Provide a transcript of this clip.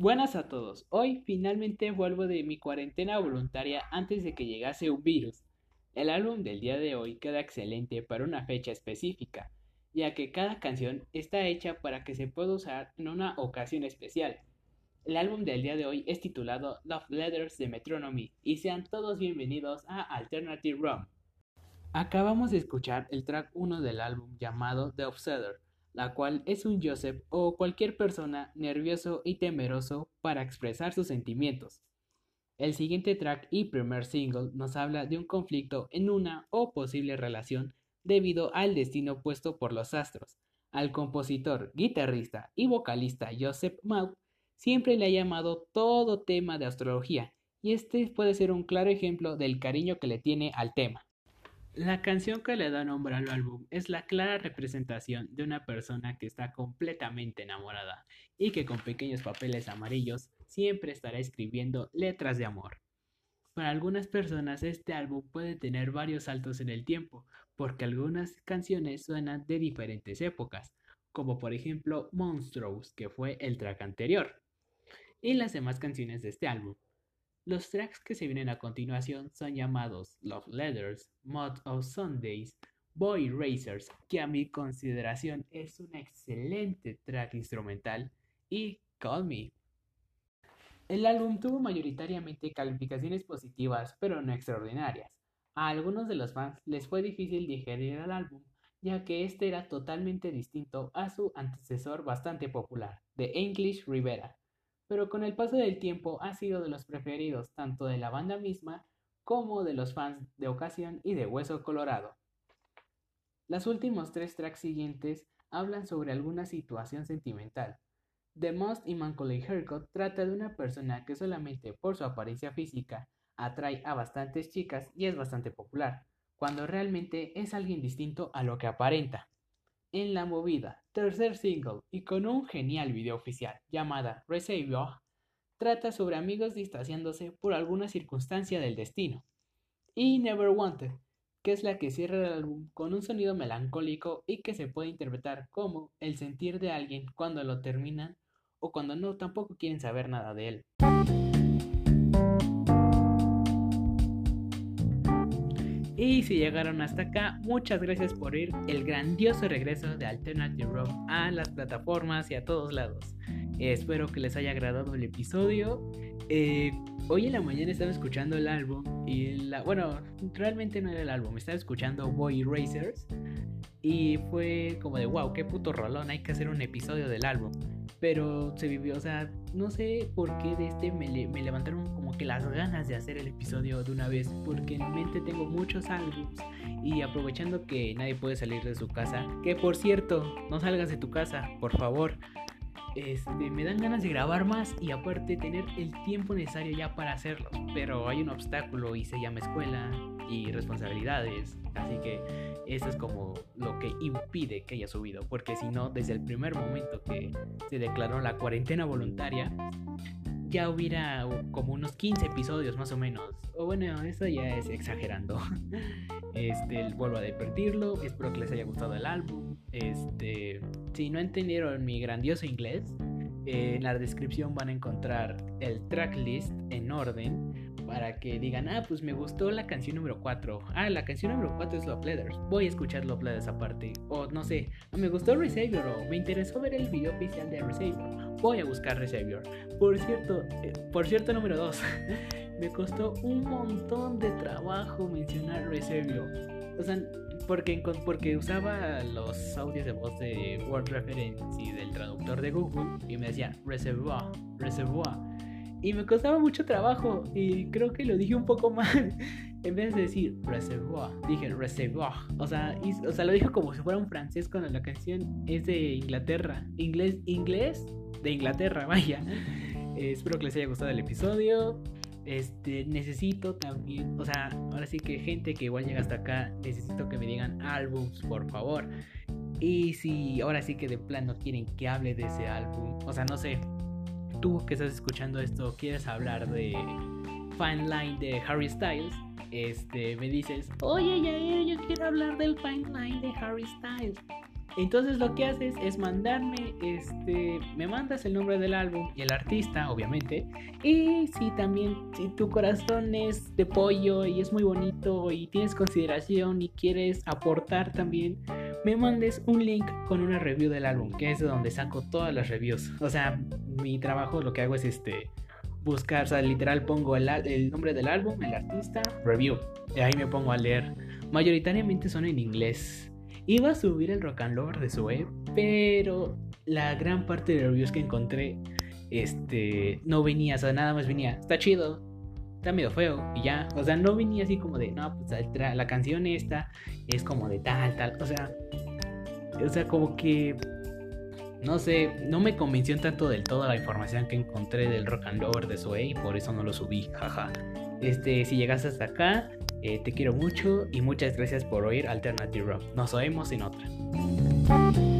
Buenas a todos. Hoy finalmente vuelvo de mi cuarentena voluntaria antes de que llegase un virus. El álbum del día de hoy queda excelente para una fecha específica, ya que cada canción está hecha para que se pueda usar en una ocasión especial. El álbum del día de hoy es titulado Love Letters de Metronomy y sean todos bienvenidos a Alternative Rum. Acabamos de escuchar el track 1 del álbum llamado The Obseder la cual es un Joseph o cualquier persona nervioso y temeroso para expresar sus sentimientos. El siguiente track y primer single nos habla de un conflicto en una o posible relación debido al destino puesto por los astros. Al compositor, guitarrista y vocalista Joseph Maud siempre le ha llamado todo tema de astrología, y este puede ser un claro ejemplo del cariño que le tiene al tema. La canción que le da nombre al álbum es la clara representación de una persona que está completamente enamorada y que con pequeños papeles amarillos siempre estará escribiendo letras de amor. Para algunas personas este álbum puede tener varios saltos en el tiempo, porque algunas canciones suenan de diferentes épocas, como por ejemplo Monstrous, que fue el track anterior, y las demás canciones de este álbum. Los tracks que se vienen a continuación son llamados Love Letters, Mod of Sundays, Boy Racers, que a mi consideración es un excelente track instrumental, y Call Me. El álbum tuvo mayoritariamente calificaciones positivas, pero no extraordinarias. A algunos de los fans les fue difícil digerir el álbum, ya que este era totalmente distinto a su antecesor bastante popular, The English Rivera, pero con el paso del tiempo ha sido de los preferidos tanto de la banda misma como de los fans de ocasión y de Hueso Colorado. Los últimos tres tracks siguientes hablan sobre alguna situación sentimental. The Most Immaculate Haircut trata de una persona que solamente por su apariencia física atrae a bastantes chicas y es bastante popular, cuando realmente es alguien distinto a lo que aparenta. En la movida, tercer single y con un genial video oficial llamada Reservoir, trata sobre amigos distanciándose por alguna circunstancia del destino. Y Never Wanted, que es la que cierra el álbum con un sonido melancólico y que se puede interpretar como el sentir de alguien cuando lo terminan o cuando no tampoco quieren saber nada de él. Y si llegaron hasta acá, muchas gracias por ir el grandioso regreso de Alternative Rock a las plataformas y a todos lados. espero que les haya agradado el episodio. Eh, hoy en la mañana estaba escuchando el álbum y la, bueno, realmente no era el álbum, estaba escuchando Boy Racers y fue como de wow, qué puto rolón, hay que hacer un episodio del álbum pero se vivió, o sea, no sé por qué de este me, me, levantaron como que las ganas de hacer el episodio de una vez, porque en mente tengo muchos álbumes y aprovechando que nadie puede salir de su casa, que por cierto, no salgas de tu casa, por favor. Este, me dan ganas de grabar más y aparte tener el tiempo necesario ya para hacerlo. Pero hay un obstáculo y se llama escuela y responsabilidades. Así que eso es como lo que impide que haya subido. Porque si no, desde el primer momento que se declaró la cuarentena voluntaria, ya hubiera como unos 15 episodios más o menos. O bueno, eso ya es exagerando. Este, vuelvo a advertirlo. Espero que les haya gustado el álbum. Este, si no entendieron mi grandioso inglés, en la descripción van a encontrar el tracklist en orden para que digan, ah, pues me gustó la canción número 4. Ah, la canción número 4 es Love Letters. Voy a escuchar Love Letters aparte. O no sé, me gustó Resavior o me interesó ver el video oficial de Resavior. Voy a buscar Resavior. Por cierto, eh, por cierto número 2. me costó un montón de trabajo mencionar Resavior. O sea, porque, porque usaba los audios de voz de Word Reference y del traductor de Google y me decía Reservoir, Reservoir. Y me costaba mucho trabajo y creo que lo dije un poco mal. en vez de decir reservoir, dije reservoir. O sea, o sea, lo dije como si fuera un francés cuando la canción es de Inglaterra. Inglés, inglés de Inglaterra, vaya. Eh, espero que les haya gustado el episodio. Este, necesito también, o sea, ahora sí que gente que igual llega hasta acá, necesito que me digan álbums, por favor. Y si ahora sí que de plano quieren que hable de ese álbum, o sea, no sé, tú que estás escuchando esto quieres hablar de Fine Line de Harry Styles, este, me dices, oye, Yair, yo quiero hablar del Fine Line de Harry Styles. Entonces lo que haces es mandarme, este, me mandas el nombre del álbum y el artista, obviamente. Y si también, si tu corazón es de pollo y es muy bonito y tienes consideración y quieres aportar también, me mandes un link con una review del álbum, que es de donde saco todas las reviews. O sea, mi trabajo lo que hago es este buscar, o sea, literal pongo el, nombre del álbum, el artista, review. Y ahí me pongo a leer. Mayoritariamente son en inglés Iba a subir el Rock and Roll de su web, pero la gran parte de reviews que encontré este no venía, o sea, nada más venía, está chido, está medio feo y ya, o sea, no venía así como de, no, pues la canción esta es como de tal, tal, o sea, o sea, como que no sé, no me convenció tanto del todo la información que encontré del rock and roll de Zoe y por eso no lo subí, jaja. Este, si llegaste hasta acá, eh, te quiero mucho y muchas gracias por oír Alternative Rock. Nos oímos en otra.